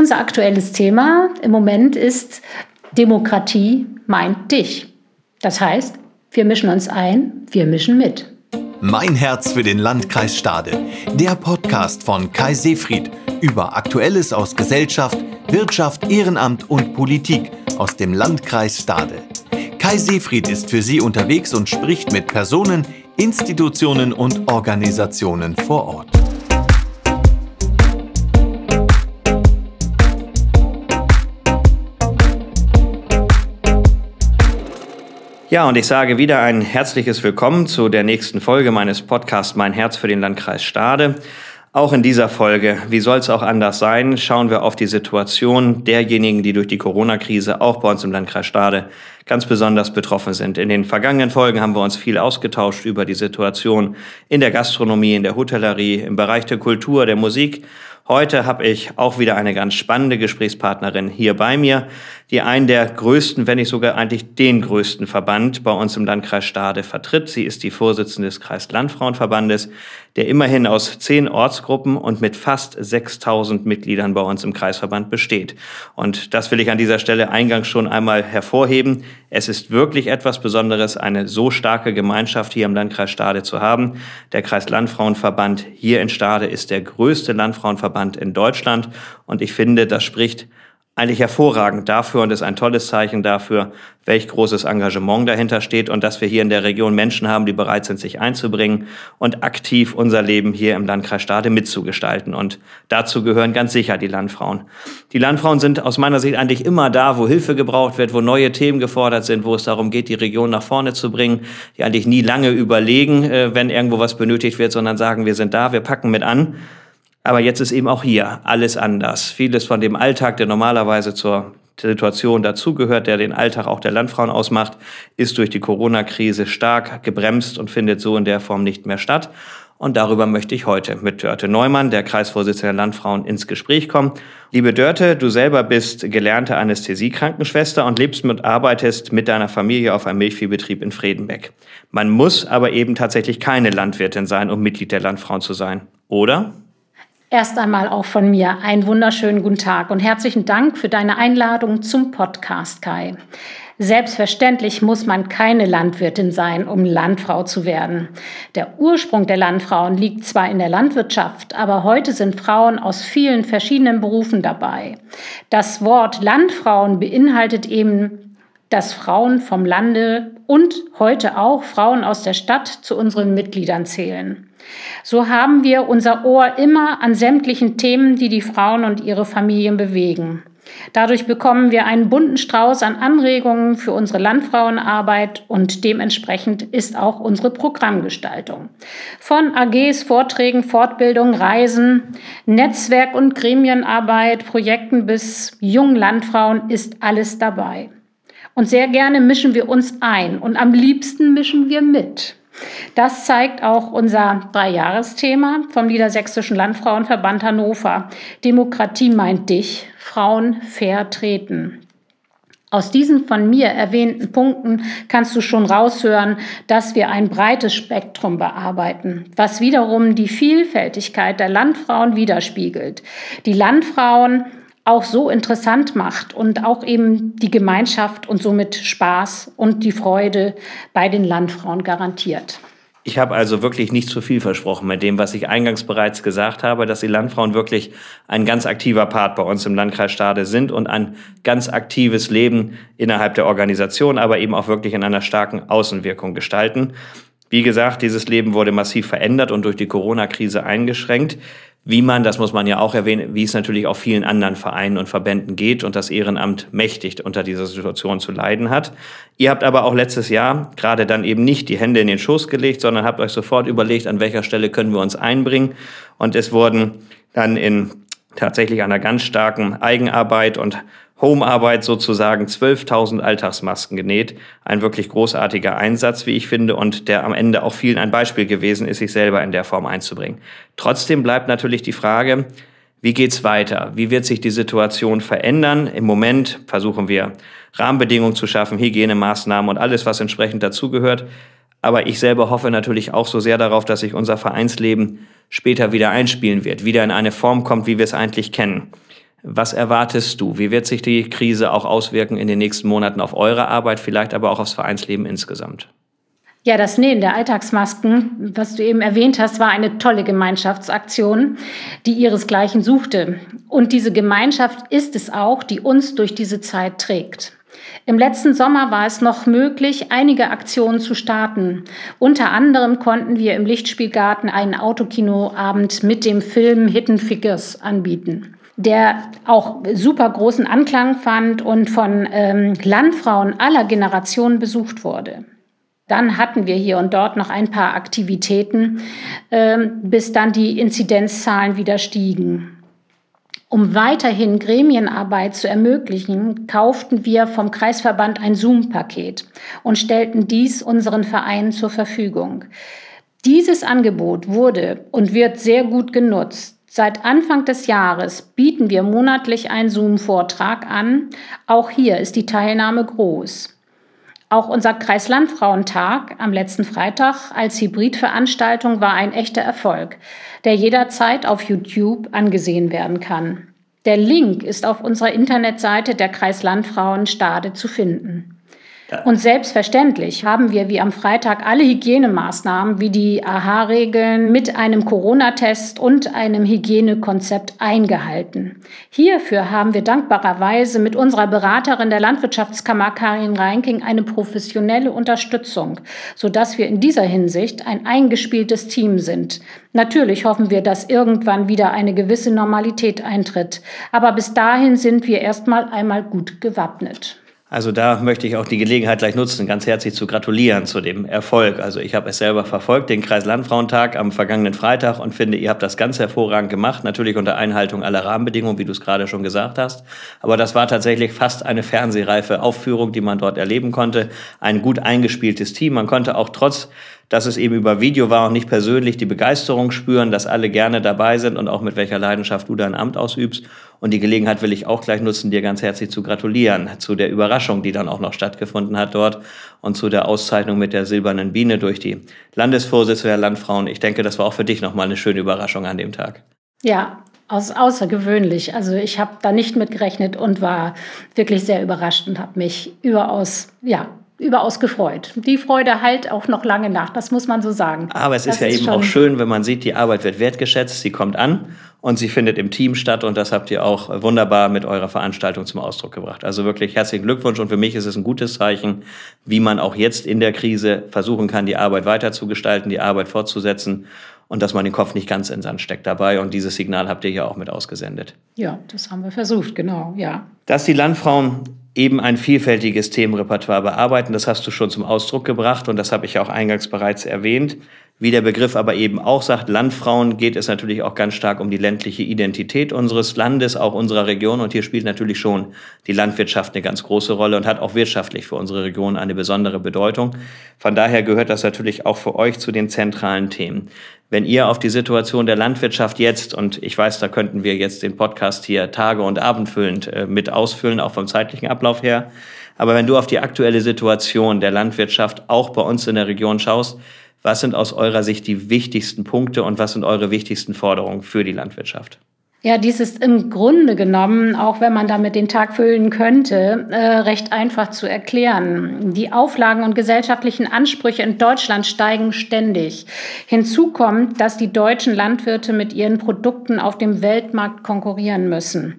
Unser aktuelles Thema im Moment ist Demokratie meint dich. Das heißt, wir mischen uns ein, wir mischen mit. Mein Herz für den Landkreis Stade. Der Podcast von Kai Seefried über Aktuelles aus Gesellschaft, Wirtschaft, Ehrenamt und Politik aus dem Landkreis Stade. Kai Seefried ist für Sie unterwegs und spricht mit Personen, Institutionen und Organisationen vor Ort. Ja, und ich sage wieder ein herzliches Willkommen zu der nächsten Folge meines Podcasts Mein Herz für den Landkreis Stade. Auch in dieser Folge, wie soll es auch anders sein, schauen wir auf die Situation derjenigen, die durch die Corona-Krise auch bei uns im Landkreis Stade ganz besonders betroffen sind. In den vergangenen Folgen haben wir uns viel ausgetauscht über die Situation in der Gastronomie, in der Hotellerie, im Bereich der Kultur, der Musik Heute habe ich auch wieder eine ganz spannende Gesprächspartnerin hier bei mir, die einen der größten, wenn nicht sogar eigentlich den größten Verband bei uns im Landkreis Stade vertritt. Sie ist die Vorsitzende des Kreislandfrauenverbandes, der immerhin aus zehn Ortsgruppen und mit fast 6000 Mitgliedern bei uns im Kreisverband besteht. Und das will ich an dieser Stelle eingangs schon einmal hervorheben. Es ist wirklich etwas Besonderes, eine so starke Gemeinschaft hier im Landkreis Stade zu haben. Der Kreislandfrauenverband hier in Stade ist der größte Landfrauenverband in Deutschland. Und ich finde, das spricht eigentlich hervorragend dafür und ist ein tolles Zeichen dafür, welch großes Engagement dahinter steht und dass wir hier in der Region Menschen haben, die bereit sind, sich einzubringen und aktiv unser Leben hier im Landkreis Stade mitzugestalten. Und dazu gehören ganz sicher die Landfrauen. Die Landfrauen sind aus meiner Sicht eigentlich immer da, wo Hilfe gebraucht wird, wo neue Themen gefordert sind, wo es darum geht, die Region nach vorne zu bringen, die eigentlich nie lange überlegen, äh, wenn irgendwo was benötigt wird, sondern sagen, wir sind da, wir packen mit an. Aber jetzt ist eben auch hier alles anders. Vieles von dem Alltag, der normalerweise zur Situation dazugehört, der den Alltag auch der Landfrauen ausmacht, ist durch die Corona-Krise stark gebremst und findet so in der Form nicht mehr statt. Und darüber möchte ich heute mit Dörte Neumann, der Kreisvorsitzende der Landfrauen, ins Gespräch kommen. Liebe Dörte, du selber bist gelernte Anästhesiekrankenschwester und lebst und arbeitest mit deiner Familie auf einem Milchviehbetrieb in Fredenbeck. Man muss aber eben tatsächlich keine Landwirtin sein, um Mitglied der Landfrauen zu sein, oder? Erst einmal auch von mir einen wunderschönen guten Tag und herzlichen Dank für deine Einladung zum Podcast, Kai. Selbstverständlich muss man keine Landwirtin sein, um Landfrau zu werden. Der Ursprung der Landfrauen liegt zwar in der Landwirtschaft, aber heute sind Frauen aus vielen verschiedenen Berufen dabei. Das Wort Landfrauen beinhaltet eben, dass Frauen vom Lande und heute auch Frauen aus der Stadt zu unseren Mitgliedern zählen. So haben wir unser Ohr immer an sämtlichen Themen, die die Frauen und ihre Familien bewegen. Dadurch bekommen wir einen bunten Strauß an Anregungen für unsere Landfrauenarbeit und dementsprechend ist auch unsere Programmgestaltung. Von AGs, Vorträgen, Fortbildung, Reisen, Netzwerk- und Gremienarbeit, Projekten bis jungen Landfrauen ist alles dabei. Und sehr gerne mischen wir uns ein und am liebsten mischen wir mit. Das zeigt auch unser Dreijahresthema vom Niedersächsischen Landfrauenverband Hannover. Demokratie meint dich, Frauen fair treten. Aus diesen von mir erwähnten Punkten kannst du schon raushören, dass wir ein breites Spektrum bearbeiten, was wiederum die Vielfältigkeit der Landfrauen widerspiegelt. Die Landfrauen auch so interessant macht und auch eben die Gemeinschaft und somit Spaß und die Freude bei den Landfrauen garantiert. Ich habe also wirklich nicht zu viel versprochen mit dem, was ich eingangs bereits gesagt habe, dass die Landfrauen wirklich ein ganz aktiver Part bei uns im Landkreis Stade sind und ein ganz aktives Leben innerhalb der Organisation, aber eben auch wirklich in einer starken Außenwirkung gestalten. Wie gesagt, dieses Leben wurde massiv verändert und durch die Corona-Krise eingeschränkt wie man, das muss man ja auch erwähnen, wie es natürlich auch vielen anderen Vereinen und Verbänden geht und das Ehrenamt mächtig unter dieser Situation zu leiden hat. Ihr habt aber auch letztes Jahr gerade dann eben nicht die Hände in den Schoß gelegt, sondern habt euch sofort überlegt, an welcher Stelle können wir uns einbringen. Und es wurden dann in tatsächlich einer ganz starken Eigenarbeit und Homearbeit sozusagen 12.000 Alltagsmasken genäht. Ein wirklich großartiger Einsatz, wie ich finde, und der am Ende auch vielen ein Beispiel gewesen ist, sich selber in der Form einzubringen. Trotzdem bleibt natürlich die Frage, wie geht's weiter? Wie wird sich die Situation verändern? Im Moment versuchen wir Rahmenbedingungen zu schaffen, Hygienemaßnahmen und alles, was entsprechend dazugehört. Aber ich selber hoffe natürlich auch so sehr darauf, dass sich unser Vereinsleben später wieder einspielen wird, wieder in eine Form kommt, wie wir es eigentlich kennen. Was erwartest du? Wie wird sich die Krise auch auswirken in den nächsten Monaten auf eure Arbeit, vielleicht aber auch aufs Vereinsleben insgesamt? Ja, das Nähen der Alltagsmasken, was du eben erwähnt hast, war eine tolle Gemeinschaftsaktion, die ihresgleichen suchte. Und diese Gemeinschaft ist es auch, die uns durch diese Zeit trägt. Im letzten Sommer war es noch möglich, einige Aktionen zu starten. Unter anderem konnten wir im Lichtspielgarten einen Autokinoabend mit dem Film Hidden Figures anbieten der auch super großen Anklang fand und von ähm, Landfrauen aller Generationen besucht wurde. Dann hatten wir hier und dort noch ein paar Aktivitäten, ähm, bis dann die Inzidenzzahlen wieder stiegen. Um weiterhin Gremienarbeit zu ermöglichen, kauften wir vom Kreisverband ein Zoom-Paket und stellten dies unseren Vereinen zur Verfügung. Dieses Angebot wurde und wird sehr gut genutzt. Seit Anfang des Jahres bieten wir monatlich einen Zoom-Vortrag an. Auch hier ist die Teilnahme groß. Auch unser Kreislandfrauentag am letzten Freitag als Hybridveranstaltung war ein echter Erfolg, der jederzeit auf YouTube angesehen werden kann. Der Link ist auf unserer Internetseite der Kreislandfrauen Stade zu finden. Und selbstverständlich haben wir wie am Freitag alle Hygienemaßnahmen wie die AHA-Regeln mit einem Corona-Test und einem Hygienekonzept eingehalten. Hierfür haben wir dankbarerweise mit unserer Beraterin der Landwirtschaftskammer Karin Reinking eine professionelle Unterstützung, sodass wir in dieser Hinsicht ein eingespieltes Team sind. Natürlich hoffen wir, dass irgendwann wieder eine gewisse Normalität eintritt. Aber bis dahin sind wir erstmal einmal gut gewappnet. Also da möchte ich auch die Gelegenheit gleich nutzen, ganz herzlich zu gratulieren zu dem Erfolg. Also ich habe es selber verfolgt, den Kreislandfrauentag am vergangenen Freitag und finde, ihr habt das ganz hervorragend gemacht, natürlich unter Einhaltung aller Rahmenbedingungen, wie du es gerade schon gesagt hast. Aber das war tatsächlich fast eine fernsehreife Aufführung, die man dort erleben konnte. Ein gut eingespieltes Team. Man konnte auch trotz dass es eben über Video war und nicht persönlich die Begeisterung spüren, dass alle gerne dabei sind und auch mit welcher Leidenschaft du dein Amt ausübst. Und die Gelegenheit will ich auch gleich nutzen, dir ganz herzlich zu gratulieren zu der Überraschung, die dann auch noch stattgefunden hat dort und zu der Auszeichnung mit der silbernen Biene durch die Landesvorsitzende der Landfrauen. Ich denke, das war auch für dich nochmal eine schöne Überraschung an dem Tag. Ja, aus, außergewöhnlich. Also ich habe da nicht mit gerechnet und war wirklich sehr überrascht und habe mich überaus, ja, überaus gefreut. Die Freude halt auch noch lange nach, das muss man so sagen. Aber es ist das ja ist eben auch schön, wenn man sieht, die Arbeit wird wertgeschätzt, sie kommt an und sie findet im Team statt und das habt ihr auch wunderbar mit eurer Veranstaltung zum Ausdruck gebracht. Also wirklich herzlichen Glückwunsch und für mich ist es ein gutes Zeichen, wie man auch jetzt in der Krise versuchen kann, die Arbeit weiterzugestalten, die Arbeit fortzusetzen und dass man den Kopf nicht ganz in den Sand steckt dabei. Und dieses Signal habt ihr ja auch mit ausgesendet. Ja, das haben wir versucht, genau, ja. Dass die Landfrauen eben ein vielfältiges Themenrepertoire bearbeiten. Das hast du schon zum Ausdruck gebracht und das habe ich auch eingangs bereits erwähnt. Wie der Begriff aber eben auch sagt, Landfrauen geht es natürlich auch ganz stark um die ländliche Identität unseres Landes, auch unserer Region. Und hier spielt natürlich schon die Landwirtschaft eine ganz große Rolle und hat auch wirtschaftlich für unsere Region eine besondere Bedeutung. Von daher gehört das natürlich auch für euch zu den zentralen Themen. Wenn ihr auf die Situation der Landwirtschaft jetzt, und ich weiß, da könnten wir jetzt den Podcast hier Tage und abendfüllend äh, mit ausfüllen, auch vom zeitlichen Ablauf her, aber wenn du auf die aktuelle Situation der Landwirtschaft auch bei uns in der Region schaust, was sind aus eurer Sicht die wichtigsten Punkte und was sind eure wichtigsten Forderungen für die Landwirtschaft? Ja, dies ist im Grunde genommen, auch wenn man damit den Tag füllen könnte, äh, recht einfach zu erklären. Die Auflagen und gesellschaftlichen Ansprüche in Deutschland steigen ständig. Hinzu kommt, dass die deutschen Landwirte mit ihren Produkten auf dem Weltmarkt konkurrieren müssen.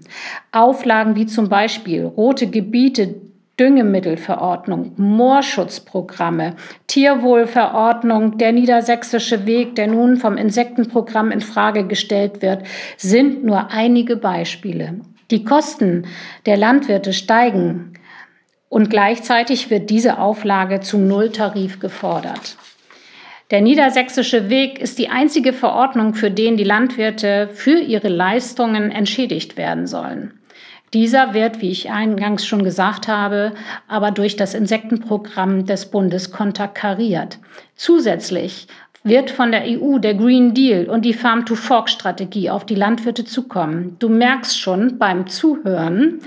Auflagen wie zum Beispiel rote Gebiete, Düngemittelverordnung, Moorschutzprogramme, Tierwohlverordnung, der niedersächsische Weg, der nun vom Insektenprogramm in Frage gestellt wird, sind nur einige Beispiele. Die Kosten der Landwirte steigen und gleichzeitig wird diese Auflage zum Nulltarif gefordert. Der niedersächsische Weg ist die einzige Verordnung, für den die Landwirte für ihre Leistungen entschädigt werden sollen. Dieser wird, wie ich eingangs schon gesagt habe, aber durch das Insektenprogramm des Bundes konterkariert. Zusätzlich wird von der EU der Green Deal und die Farm-to-Fork-Strategie auf die Landwirte zukommen. Du merkst schon beim Zuhören.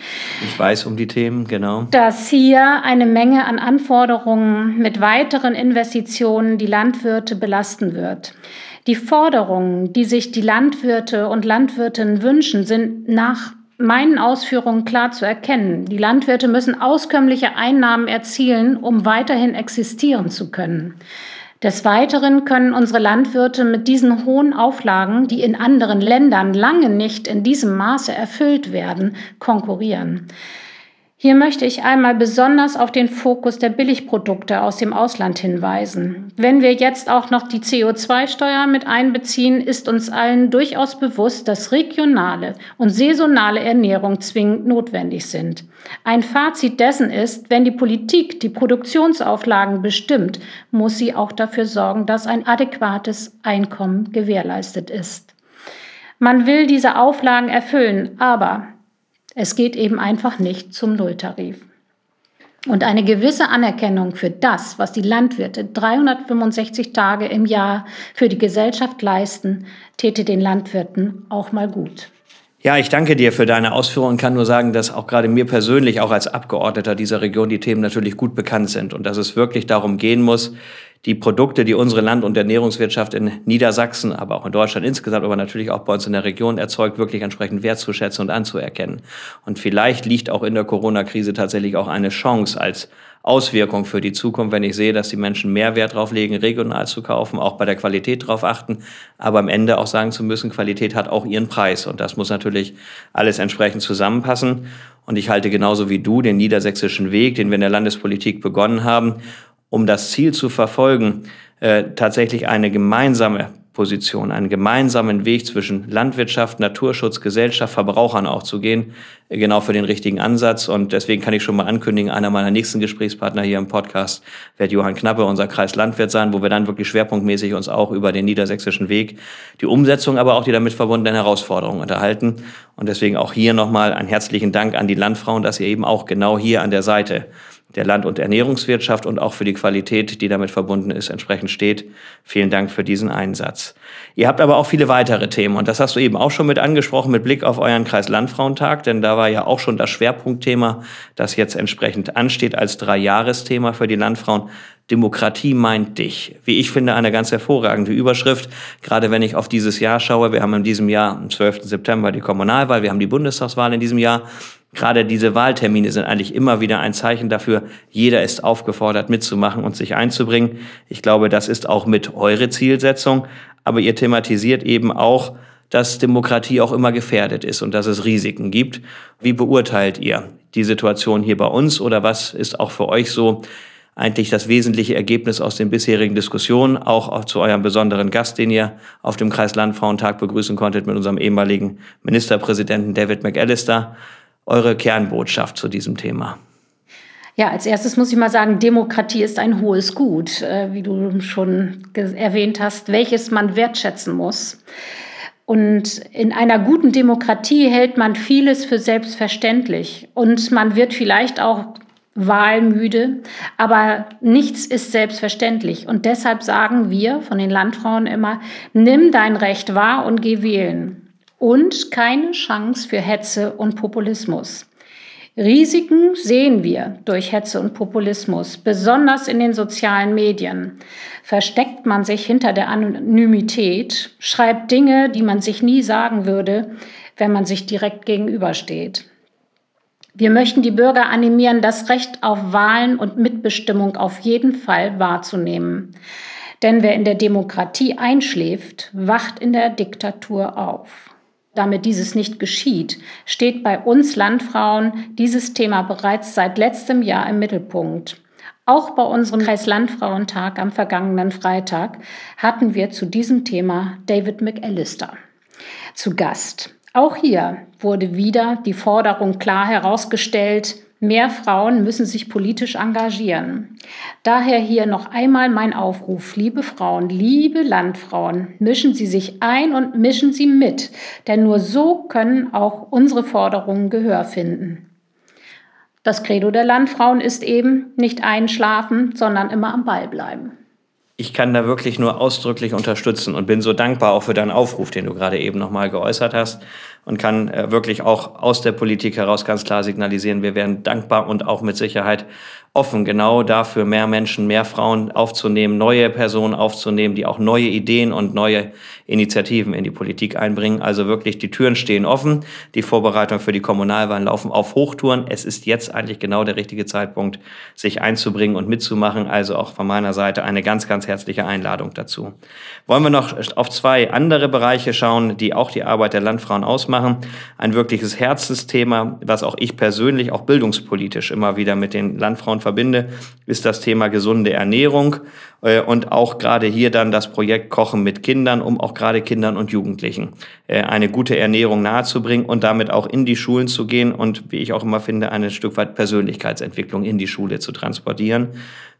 Ich weiß um die Themen, genau. Dass hier eine Menge an Anforderungen mit weiteren Investitionen die Landwirte belasten wird. Die Forderungen, die sich die Landwirte und Landwirtinnen wünschen, sind nach meinen Ausführungen klar zu erkennen. Die Landwirte müssen auskömmliche Einnahmen erzielen, um weiterhin existieren zu können. Des Weiteren können unsere Landwirte mit diesen hohen Auflagen, die in anderen Ländern lange nicht in diesem Maße erfüllt werden, konkurrieren. Hier möchte ich einmal besonders auf den Fokus der Billigprodukte aus dem Ausland hinweisen. Wenn wir jetzt auch noch die CO2-Steuer mit einbeziehen, ist uns allen durchaus bewusst, dass regionale und saisonale Ernährung zwingend notwendig sind. Ein Fazit dessen ist, wenn die Politik die Produktionsauflagen bestimmt, muss sie auch dafür sorgen, dass ein adäquates Einkommen gewährleistet ist. Man will diese Auflagen erfüllen, aber es geht eben einfach nicht zum Nulltarif. Und eine gewisse Anerkennung für das, was die Landwirte 365 Tage im Jahr für die Gesellschaft leisten, täte den Landwirten auch mal gut. Ja, ich danke dir für deine Ausführungen und kann nur sagen, dass auch gerade mir persönlich, auch als Abgeordneter dieser Region, die Themen natürlich gut bekannt sind und dass es wirklich darum gehen muss, die Produkte, die unsere Land- und Ernährungswirtschaft in Niedersachsen, aber auch in Deutschland insgesamt, aber natürlich auch bei uns in der Region erzeugt, wirklich entsprechend wertzuschätzen und anzuerkennen. Und vielleicht liegt auch in der Corona-Krise tatsächlich auch eine Chance als Auswirkung für die Zukunft, wenn ich sehe, dass die Menschen mehr Wert drauf legen, regional zu kaufen, auch bei der Qualität drauf achten, aber am Ende auch sagen zu müssen, Qualität hat auch ihren Preis. Und das muss natürlich alles entsprechend zusammenpassen. Und ich halte genauso wie du den niedersächsischen Weg, den wir in der Landespolitik begonnen haben, um das Ziel zu verfolgen, äh, tatsächlich eine gemeinsame Position, einen gemeinsamen Weg zwischen Landwirtschaft, Naturschutz, Gesellschaft, Verbrauchern auch zu gehen, äh, genau für den richtigen Ansatz. Und deswegen kann ich schon mal ankündigen, einer meiner nächsten Gesprächspartner hier im Podcast wird Johann Knappe, unser Kreislandwirt sein, wo wir dann wirklich schwerpunktmäßig uns auch über den niedersächsischen Weg, die Umsetzung, aber auch die damit verbundenen Herausforderungen unterhalten. Und deswegen auch hier nochmal einen herzlichen Dank an die Landfrauen, dass ihr eben auch genau hier an der Seite der Land- und Ernährungswirtschaft und auch für die Qualität, die damit verbunden ist, entsprechend steht. Vielen Dank für diesen Einsatz. Ihr habt aber auch viele weitere Themen und das hast du eben auch schon mit angesprochen mit Blick auf euren Kreis-Landfrauentag, denn da war ja auch schon das Schwerpunktthema, das jetzt entsprechend ansteht als Dreijahresthema für die Landfrauen. Demokratie meint dich. Wie ich finde, eine ganz hervorragende Überschrift. Gerade wenn ich auf dieses Jahr schaue. Wir haben in diesem Jahr am 12. September die Kommunalwahl. Wir haben die Bundestagswahl in diesem Jahr. Gerade diese Wahltermine sind eigentlich immer wieder ein Zeichen dafür, jeder ist aufgefordert mitzumachen und sich einzubringen. Ich glaube, das ist auch mit eure Zielsetzung, aber ihr thematisiert eben auch, dass Demokratie auch immer gefährdet ist und dass es Risiken gibt. Wie beurteilt ihr die Situation hier bei uns oder was ist auch für euch so eigentlich das wesentliche Ergebnis aus den bisherigen Diskussionen, auch zu eurem besonderen Gast, den ihr auf dem Kreislandfrauentag begrüßen konntet mit unserem ehemaligen Ministerpräsidenten David McAllister eure Kernbotschaft zu diesem Thema? Ja, als erstes muss ich mal sagen, Demokratie ist ein hohes Gut, äh, wie du schon erwähnt hast, welches man wertschätzen muss. Und in einer guten Demokratie hält man vieles für selbstverständlich und man wird vielleicht auch wahlmüde, aber nichts ist selbstverständlich. Und deshalb sagen wir von den Landfrauen immer, nimm dein Recht wahr und geh wählen und keine Chance für Hetze und Populismus. Risiken sehen wir durch Hetze und Populismus, besonders in den sozialen Medien. Versteckt man sich hinter der Anonymität, schreibt Dinge, die man sich nie sagen würde, wenn man sich direkt gegenübersteht. Wir möchten die Bürger animieren, das Recht auf Wahlen und Mitbestimmung auf jeden Fall wahrzunehmen. Denn wer in der Demokratie einschläft, wacht in der Diktatur auf damit dieses nicht geschieht, steht bei uns Landfrauen dieses Thema bereits seit letztem Jahr im Mittelpunkt. Auch bei unserem Kreislandfrauentag am vergangenen Freitag hatten wir zu diesem Thema David McAllister zu Gast. Auch hier wurde wieder die Forderung klar herausgestellt, Mehr Frauen müssen sich politisch engagieren. Daher hier noch einmal mein Aufruf, liebe Frauen, liebe Landfrauen, mischen Sie sich ein und mischen Sie mit, denn nur so können auch unsere Forderungen Gehör finden. Das Credo der Landfrauen ist eben nicht einschlafen, sondern immer am Ball bleiben. Ich kann da wirklich nur ausdrücklich unterstützen und bin so dankbar auch für deinen Aufruf, den du gerade eben nochmal geäußert hast und kann äh, wirklich auch aus der Politik heraus ganz klar signalisieren, wir wären dankbar und auch mit Sicherheit offen, genau dafür mehr Menschen, mehr Frauen aufzunehmen, neue Personen aufzunehmen, die auch neue Ideen und neue Initiativen in die Politik einbringen. Also wirklich, die Türen stehen offen. Die Vorbereitungen für die Kommunalwahlen laufen auf Hochtouren. Es ist jetzt eigentlich genau der richtige Zeitpunkt, sich einzubringen und mitzumachen. Also auch von meiner Seite eine ganz, ganz herzliche Einladung dazu. Wollen wir noch auf zwei andere Bereiche schauen, die auch die Arbeit der Landfrauen ausmachen. Ein wirkliches Herzensthema, was auch ich persönlich auch bildungspolitisch immer wieder mit den Landfrauen verbinde, ist das Thema gesunde Ernährung äh, und auch gerade hier dann das Projekt Kochen mit Kindern, um auch gerade Kindern und Jugendlichen äh, eine gute Ernährung nahezubringen und damit auch in die Schulen zu gehen und, wie ich auch immer finde, ein Stück weit Persönlichkeitsentwicklung in die Schule zu transportieren.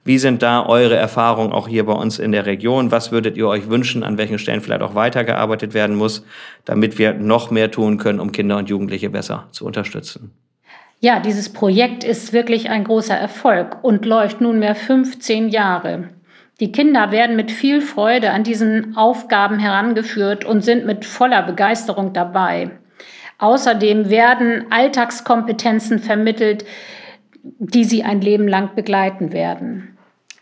Wie sind da eure Erfahrungen auch hier bei uns in der Region? Was würdet ihr euch wünschen, an welchen Stellen vielleicht auch weitergearbeitet werden muss, damit wir noch mehr tun können, um Kinder und Jugendliche besser zu unterstützen? Ja, dieses Projekt ist wirklich ein großer Erfolg und läuft nunmehr 15 Jahre. Die Kinder werden mit viel Freude an diesen Aufgaben herangeführt und sind mit voller Begeisterung dabei. Außerdem werden Alltagskompetenzen vermittelt, die sie ein Leben lang begleiten werden.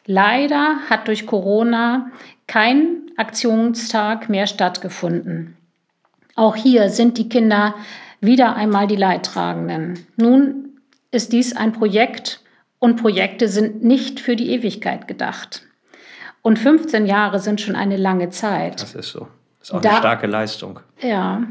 Leider hat durch Corona kein Aktionstag mehr stattgefunden. Auch hier sind die Kinder wieder einmal die Leidtragenden. Nun ist dies ein Projekt und Projekte sind nicht für die Ewigkeit gedacht. Und 15 Jahre sind schon eine lange Zeit. Das ist so. Das ist auch da, eine starke Leistung. Ja.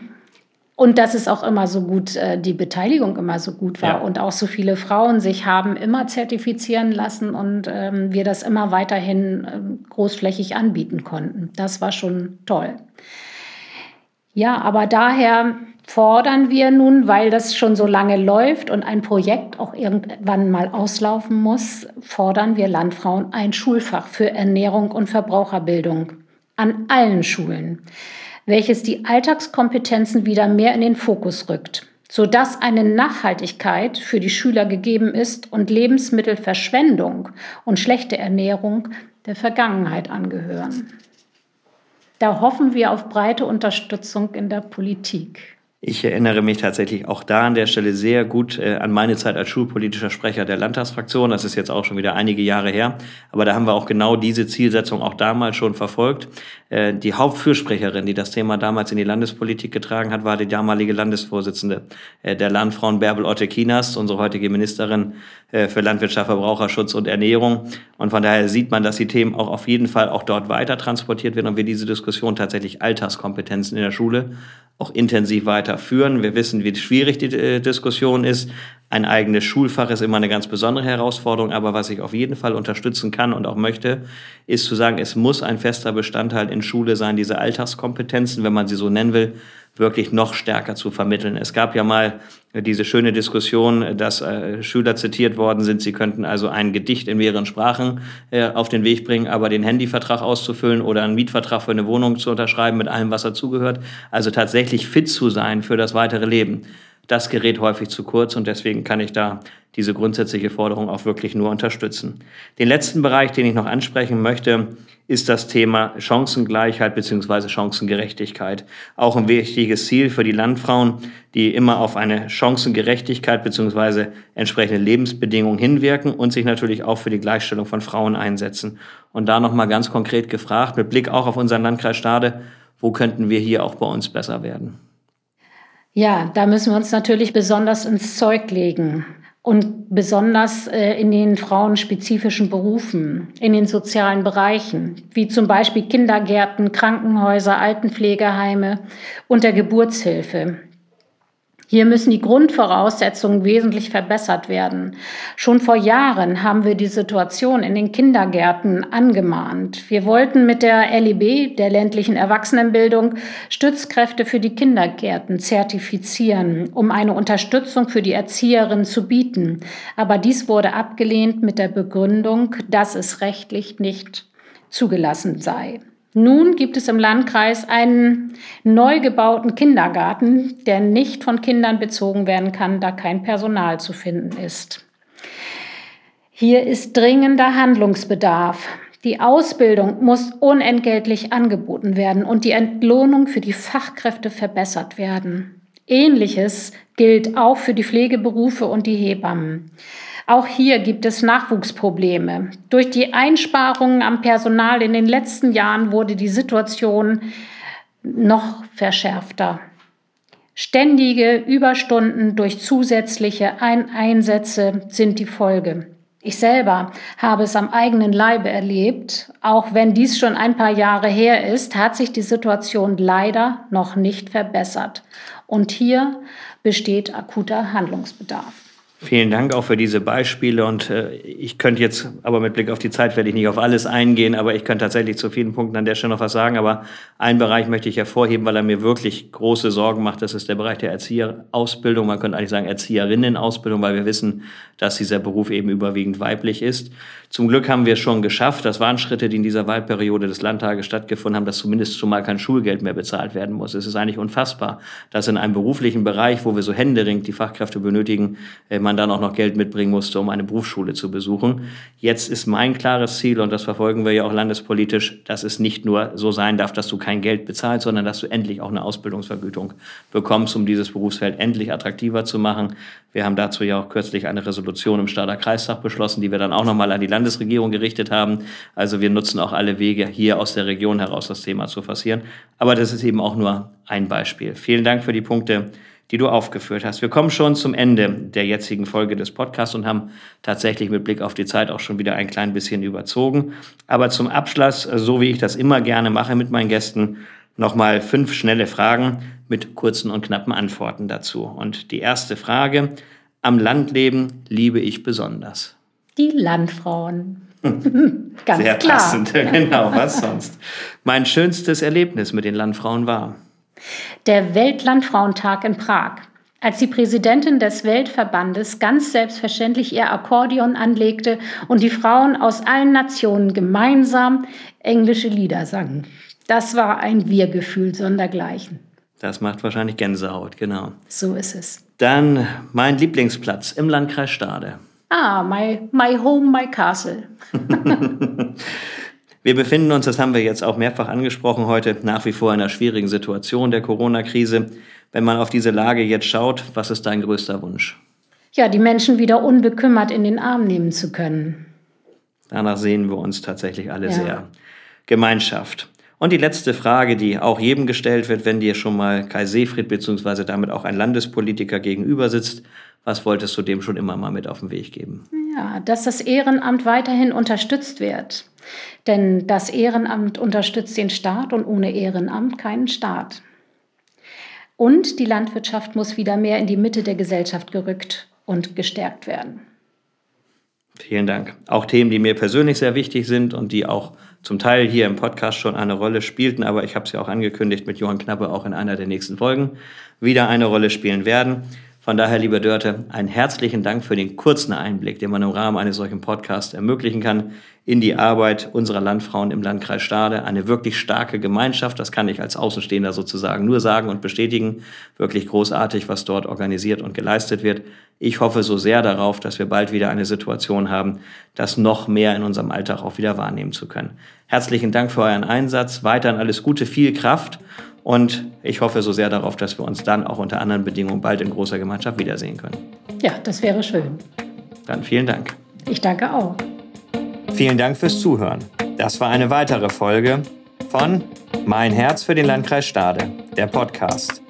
Und dass es auch immer so gut, äh, die Beteiligung immer so gut war ja. und auch so viele Frauen sich haben immer zertifizieren lassen und ähm, wir das immer weiterhin ähm, großflächig anbieten konnten. Das war schon toll. Ja, aber daher fordern wir nun, weil das schon so lange läuft und ein Projekt auch irgendwann mal auslaufen muss, fordern wir Landfrauen ein Schulfach für Ernährung und Verbraucherbildung an allen Schulen, welches die Alltagskompetenzen wieder mehr in den Fokus rückt, sodass eine Nachhaltigkeit für die Schüler gegeben ist und Lebensmittelverschwendung und schlechte Ernährung der Vergangenheit angehören. Da hoffen wir auf breite Unterstützung in der Politik. Ich erinnere mich tatsächlich auch da an der Stelle sehr gut äh, an meine Zeit als schulpolitischer Sprecher der Landtagsfraktion. Das ist jetzt auch schon wieder einige Jahre her. Aber da haben wir auch genau diese Zielsetzung auch damals schon verfolgt. Äh, die Hauptfürsprecherin, die das Thema damals in die Landespolitik getragen hat, war die damalige Landesvorsitzende äh, der Landfrauen Bärbel Otte Kinas, unsere heutige Ministerin äh, für Landwirtschaft, Verbraucherschutz und Ernährung. Und von daher sieht man, dass die Themen auch auf jeden Fall auch dort weiter transportiert werden und wir diese Diskussion tatsächlich Alltagskompetenzen in der Schule auch intensiv weiterführen. Wir wissen, wie schwierig die äh, Diskussion ist. Ein eigenes Schulfach ist immer eine ganz besondere Herausforderung, aber was ich auf jeden Fall unterstützen kann und auch möchte, ist zu sagen, es muss ein fester Bestandteil in Schule sein, diese Alltagskompetenzen, wenn man sie so nennen will, wirklich noch stärker zu vermitteln. Es gab ja mal diese schöne Diskussion, dass äh, Schüler zitiert worden sind, sie könnten also ein Gedicht in mehreren Sprachen äh, auf den Weg bringen, aber den Handyvertrag auszufüllen oder einen Mietvertrag für eine Wohnung zu unterschreiben mit allem, was dazugehört. Also tatsächlich fit zu sein für das weitere Leben. Das gerät häufig zu kurz und deswegen kann ich da diese grundsätzliche Forderung auch wirklich nur unterstützen. Den letzten Bereich, den ich noch ansprechen möchte, ist das Thema Chancengleichheit bzw. Chancengerechtigkeit. Auch ein wichtiges Ziel für die Landfrauen, die immer auf eine Chancengerechtigkeit bzw. entsprechende Lebensbedingungen hinwirken und sich natürlich auch für die Gleichstellung von Frauen einsetzen. Und da nochmal ganz konkret gefragt, mit Blick auch auf unseren Landkreis Stade, wo könnten wir hier auch bei uns besser werden? Ja, da müssen wir uns natürlich besonders ins Zeug legen und besonders äh, in den frauenspezifischen Berufen, in den sozialen Bereichen, wie zum Beispiel Kindergärten, Krankenhäuser, Altenpflegeheime und der Geburtshilfe. Hier müssen die Grundvoraussetzungen wesentlich verbessert werden. Schon vor Jahren haben wir die Situation in den Kindergärten angemahnt. Wir wollten mit der LEB, der ländlichen Erwachsenenbildung, Stützkräfte für die Kindergärten zertifizieren, um eine Unterstützung für die Erzieherinnen zu bieten. Aber dies wurde abgelehnt mit der Begründung, dass es rechtlich nicht zugelassen sei. Nun gibt es im Landkreis einen neu gebauten Kindergarten, der nicht von Kindern bezogen werden kann, da kein Personal zu finden ist. Hier ist dringender Handlungsbedarf. Die Ausbildung muss unentgeltlich angeboten werden und die Entlohnung für die Fachkräfte verbessert werden. Ähnliches gilt auch für die Pflegeberufe und die Hebammen. Auch hier gibt es Nachwuchsprobleme. Durch die Einsparungen am Personal in den letzten Jahren wurde die Situation noch verschärfter. Ständige Überstunden durch zusätzliche Einsätze sind die Folge. Ich selber habe es am eigenen Leibe erlebt. Auch wenn dies schon ein paar Jahre her ist, hat sich die Situation leider noch nicht verbessert. Und hier besteht akuter Handlungsbedarf. Vielen Dank auch für diese Beispiele und äh, ich könnte jetzt, aber mit Blick auf die Zeit werde ich nicht auf alles eingehen, aber ich könnte tatsächlich zu vielen Punkten an der Stelle noch was sagen. Aber einen Bereich möchte ich hervorheben, weil er mir wirklich große Sorgen macht. Das ist der Bereich der Erzieherausbildung. Man könnte eigentlich sagen Erzieherinnenausbildung, weil wir wissen, dass dieser Beruf eben überwiegend weiblich ist. Zum Glück haben wir es schon geschafft. Das waren Schritte, die in dieser Wahlperiode des Landtages stattgefunden haben, dass zumindest schon mal kein Schulgeld mehr bezahlt werden muss. Es ist eigentlich unfassbar, dass in einem beruflichen Bereich, wo wir so händeringend die Fachkräfte benötigen, äh, man dann auch noch Geld mitbringen musste, um eine Berufsschule zu besuchen. Jetzt ist mein klares Ziel, und das verfolgen wir ja auch landespolitisch, dass es nicht nur so sein darf, dass du kein Geld bezahlst, sondern dass du endlich auch eine Ausbildungsvergütung bekommst, um dieses Berufsfeld endlich attraktiver zu machen. Wir haben dazu ja auch kürzlich eine Resolution im Stadter Kreistag beschlossen, die wir dann auch nochmal an die Landesregierung gerichtet haben. Also wir nutzen auch alle Wege, hier aus der Region heraus das Thema zu forcieren. Aber das ist eben auch nur ein Beispiel. Vielen Dank für die Punkte, die du aufgeführt hast. Wir kommen schon zum Ende der jetzigen Folge des Podcasts und haben tatsächlich mit Blick auf die Zeit auch schon wieder ein klein bisschen überzogen. Aber zum Abschluss, so wie ich das immer gerne mache mit meinen Gästen, nochmal fünf schnelle Fragen mit kurzen und knappen Antworten dazu. Und die erste Frage, am Landleben liebe ich besonders. Die Landfrauen. Ganz Sehr klar. passend, genau, was sonst. Mein schönstes Erlebnis mit den Landfrauen war. Der Weltlandfrauentag in Prag. Als die Präsidentin des Weltverbandes ganz selbstverständlich ihr Akkordeon anlegte und die Frauen aus allen Nationen gemeinsam englische Lieder sangen. Das war ein Wir-Gefühl sondergleichen. Das macht wahrscheinlich Gänsehaut, genau. So ist es. Dann mein Lieblingsplatz im Landkreis Stade. Ah, my, my home, my castle. wir befinden uns, das haben wir jetzt auch mehrfach angesprochen heute, nach wie vor in einer schwierigen Situation der Corona-Krise. Wenn man auf diese Lage jetzt schaut, was ist dein größter Wunsch? Ja, die Menschen wieder unbekümmert in den Arm nehmen zu können. Danach sehen wir uns tatsächlich alle ja. sehr. Gemeinschaft. Und die letzte Frage, die auch jedem gestellt wird, wenn dir schon mal Kai Seefried bzw. damit auch ein Landespolitiker gegenüber sitzt, was wolltest du dem schon immer mal mit auf den Weg geben? Ja, dass das Ehrenamt weiterhin unterstützt wird. Denn das Ehrenamt unterstützt den Staat und ohne Ehrenamt keinen Staat. Und die Landwirtschaft muss wieder mehr in die Mitte der Gesellschaft gerückt und gestärkt werden. Vielen Dank. Auch Themen, die mir persönlich sehr wichtig sind und die auch zum Teil hier im Podcast schon eine Rolle spielten, aber ich habe es ja auch angekündigt mit Johann Knappe auch in einer der nächsten Folgen wieder eine Rolle spielen werden. Von daher, lieber Dörte, einen herzlichen Dank für den kurzen Einblick, den man im Rahmen eines solchen Podcasts ermöglichen kann in die Arbeit unserer Landfrauen im Landkreis Stade. Eine wirklich starke Gemeinschaft, das kann ich als Außenstehender sozusagen nur sagen und bestätigen. Wirklich großartig, was dort organisiert und geleistet wird. Ich hoffe so sehr darauf, dass wir bald wieder eine Situation haben, das noch mehr in unserem Alltag auch wieder wahrnehmen zu können. Herzlichen Dank für euren Einsatz. Weiterhin alles Gute, viel Kraft und ich hoffe so sehr darauf, dass wir uns dann auch unter anderen Bedingungen bald in großer Gemeinschaft wiedersehen können. Ja, das wäre schön. Dann vielen Dank. Ich danke auch. Vielen Dank fürs Zuhören. Das war eine weitere Folge von Mein Herz für den Landkreis Stade, der Podcast.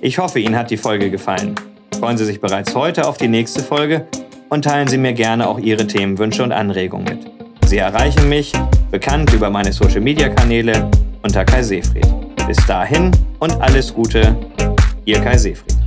Ich hoffe, Ihnen hat die Folge gefallen. Freuen Sie sich bereits heute auf die nächste Folge und teilen Sie mir gerne auch Ihre Themenwünsche und Anregungen mit. Sie erreichen mich, bekannt über meine Social-Media-Kanäle, unter Kai Seefried. Bis dahin und alles Gute, Ihr Kai Seefried.